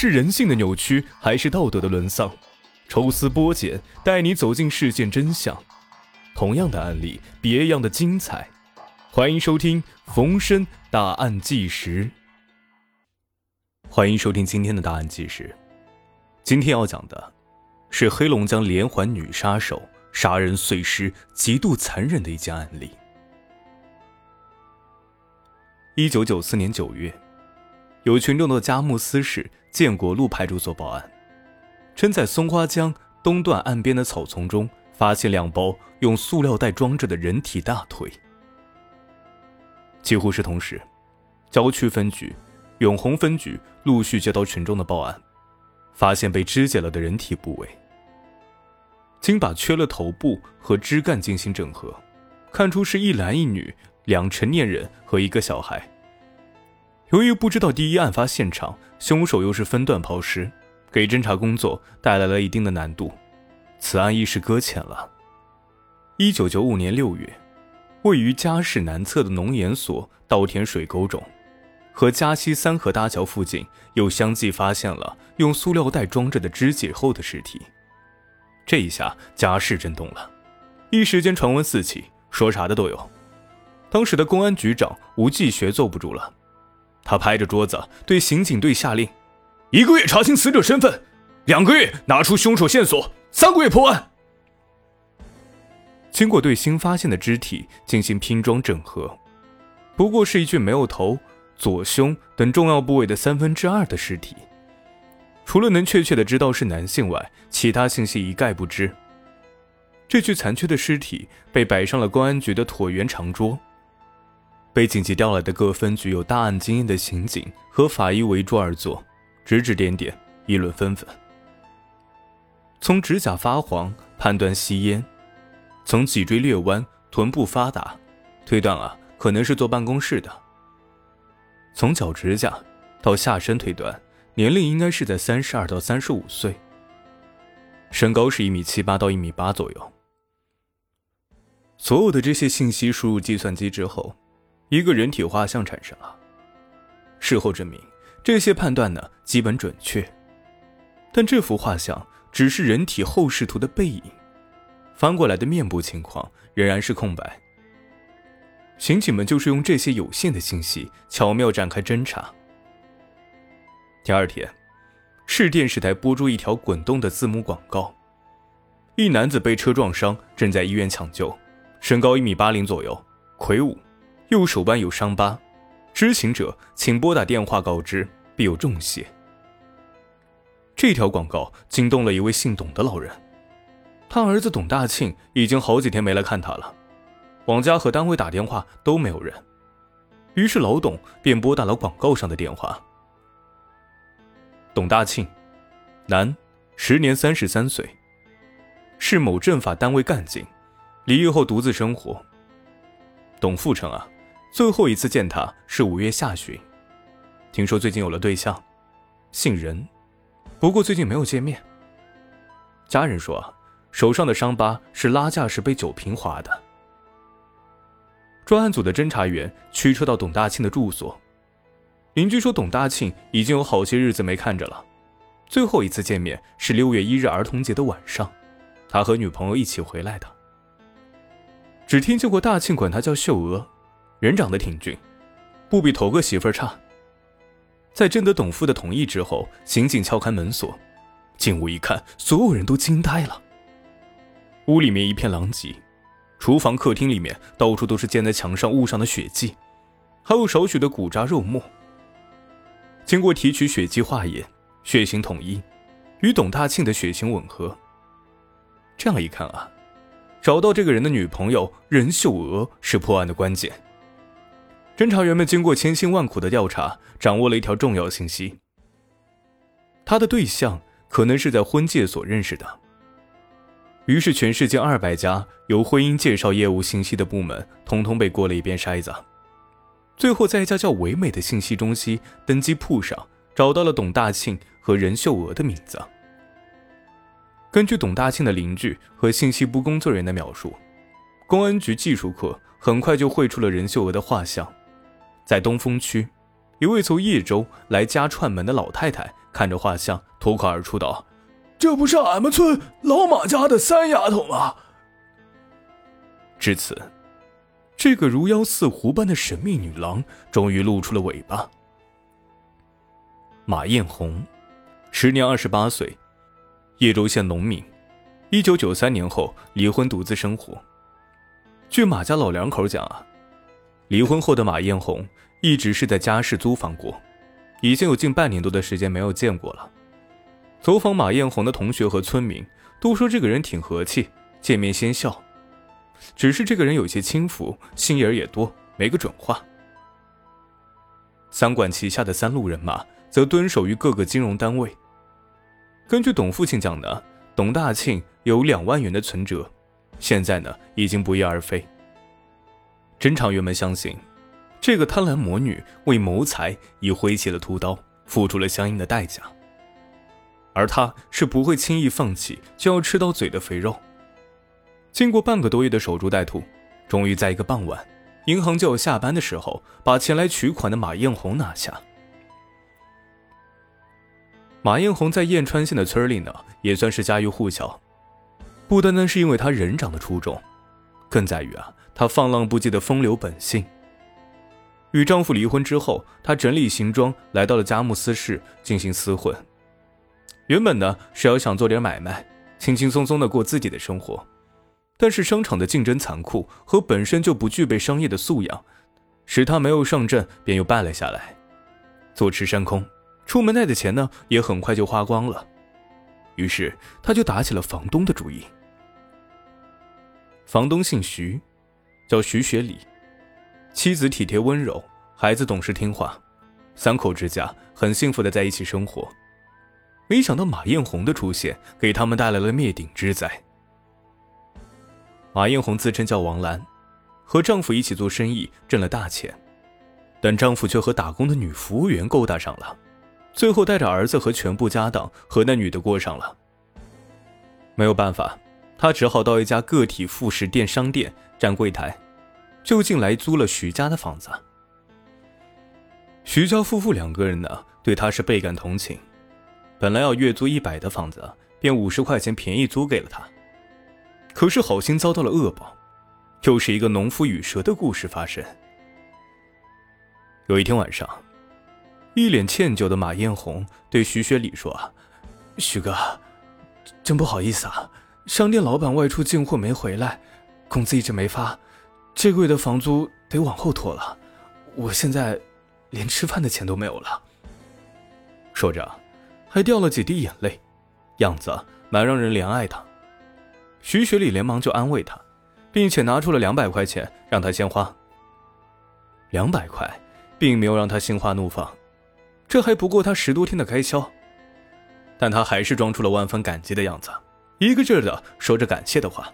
是人性的扭曲，还是道德的沦丧？抽丝剥茧，带你走进事件真相。同样的案例，别样的精彩。欢迎收听《逢申大案纪实》。欢迎收听今天的大案纪实。今天要讲的是黑龙江连环女杀手杀人碎尸，极度残忍的一件案例。一九九四年九月，有群众到佳木斯市建国路派出所报案。称在松花江东段岸边的草丛中发现两包用塑料袋装着的人体大腿。几乎是同时，郊区分局、永红分局陆续接到群众的报案，发现被肢解了的人体部位。经把缺了头部和肢干进行整合，看出是一男一女两成年人和一个小孩。由于不知道第一案发现场，凶手又是分段抛尸。给侦查工作带来了一定的难度，此案一时搁浅了。一九九五年六月，位于嘉市南侧的农研所稻田水沟中，和嘉西三河大桥附近又相继发现了用塑料袋装着的肢解后的尸体。这一下，嘉市震动了，一时间传闻四起，说啥的都有。当时的公安局长吴继学坐不住了，他拍着桌子对刑警队下令。一个月查清死者身份，两个月拿出凶手线索，三个月破案。经过对新发现的肢体进行拼装整合，不过是一具没有头、左胸等重要部位的三分之二的尸体。除了能确切的知道是男性外，其他信息一概不知。这具残缺的尸体被摆上了公安局的椭圆长桌，被紧急调来的各分局有大案经验的刑警和法医围桌而坐。指指点点，议论纷纷。从指甲发黄判断吸烟，从脊椎略弯、臀部发达，推断啊可能是坐办公室的。从脚指甲到下身推断，年龄应该是在三十二到三十五岁。身高是一米七八到一米八左右。所有的这些信息输入计算机之后，一个人体画像产生了。事后证明。这些判断呢，基本准确，但这幅画像只是人体后视图的背影，翻过来的面部情况仍然是空白。刑警们就是用这些有限的信息，巧妙展开侦查。第二天，市电视台播出一条滚动的字幕广告：一男子被车撞伤，正在医院抢救，身高一米八零左右，魁梧，右手腕有伤疤。知情者请拨打电话告知，必有重谢。这条广告惊动了一位姓董的老人，他儿子董大庆已经好几天没来看他了，往家和单位打电话都没有人，于是老董便拨打了广告上的电话。董大庆，男，时年三十三岁，是某政法单位干警，离异后独自生活。董富成啊。最后一次见他是五月下旬，听说最近有了对象，姓任，不过最近没有见面。家人说，手上的伤疤是拉架时被酒瓶划的。专案组的侦查员驱车到董大庆的住所，邻居说董大庆已经有好些日子没看着了，最后一次见面是六月一日儿童节的晚上，他和女朋友一起回来的。只听见过大庆管他叫秀娥。人长得挺俊，不比头个媳妇儿差。在征得董父的同意之后，刑警敲开门锁，进屋一看，所有人都惊呆了。屋里面一片狼藉，厨房、客厅里面到处都是溅在墙上物上的血迹，还有少许的骨渣肉末。经过提取血迹化验，血型统一，与董大庆的血型吻合。这样一看啊，找到这个人的女朋友任秀娥是破案的关键。侦查员们经过千辛万苦的调查，掌握了一条重要信息：他的对象可能是在婚介所认识的。于是，全世界二百家有婚姻介绍业务信息的部门，通通被过了一遍筛子。最后，在一家叫唯美的信息中心登记簿上，找到了董大庆和任秀娥的名字。根据董大庆的邻居和信息部工作人员的描述，公安局技术科很快就绘出了任秀娥的画像。在东风区，一位从叶州来家串门的老太太看着画像，脱口而出道：“这不是俺们村老马家的三丫头吗？”至此，这个如妖似狐般的神秘女郎终于露出了尾巴。马艳红，时年二十八岁，叶州县农民，一九九三年后离婚，独自生活。据马家老两口讲啊，离婚后的马艳红一直是在家世租房过，已经有近半年多的时间没有见过了。走访马艳红的同学和村民都说这个人挺和气，见面先笑。只是这个人有些轻浮，心眼也多，没个准话。三管齐下的三路人马则蹲守于各个金融单位。根据董父亲讲的，董大庆有两万元的存折。现在呢，已经不翼而飞。侦查员们相信，这个贪婪魔女为谋财已挥起了屠刀，付出了相应的代价。而她是不会轻易放弃就要吃到嘴的肥肉。经过半个多月的守株待兔，终于在一个傍晚，银行就要下班的时候，把前来取款的马艳红拿下。马艳红在燕川县的村里呢，也算是家喻户晓。不单单是因为他人长得出众，更在于啊，她放浪不羁的风流本性。与丈夫离婚之后，她整理行装，来到了佳木斯市进行厮混。原本呢是要想做点买卖，轻轻松松的过自己的生活，但是商场的竞争残酷和本身就不具备商业的素养，使她没有上阵便又败了下来。坐吃山空，出门带的钱呢也很快就花光了，于是她就打起了房东的主意。房东姓徐，叫徐学礼，妻子体贴温柔，孩子懂事听话，三口之家很幸福的在一起生活。没想到马艳红的出现，给他们带来了灭顶之灾。马艳红自称叫王兰，和丈夫一起做生意挣了大钱，但丈夫却和打工的女服务员勾搭上了，最后带着儿子和全部家当和那女的过上了。没有办法。他只好到一家个体副食店商店站柜台，就近来租了徐家的房子。徐家夫妇两个人呢，对他是倍感同情，本来要月租一百的房子，便五十块钱便宜租给了他。可是好心遭到了恶报，又是一个农夫与蛇的故事发生。有一天晚上，一脸歉疚的马艳红对徐学礼说：“，徐哥，真不好意思啊。”商店老板外出进货没回来，工资一直没发，这个月的房租得往后拖了。我现在连吃饭的钱都没有了。说着，还掉了几滴眼泪，样子蛮让人怜爱的。徐学礼连忙就安慰他，并且拿出了两百块钱让他先花。两百块并没有让他心花怒放，这还不够他十多天的开销，但他还是装出了万分感激的样子。一个劲儿的说着感谢的话，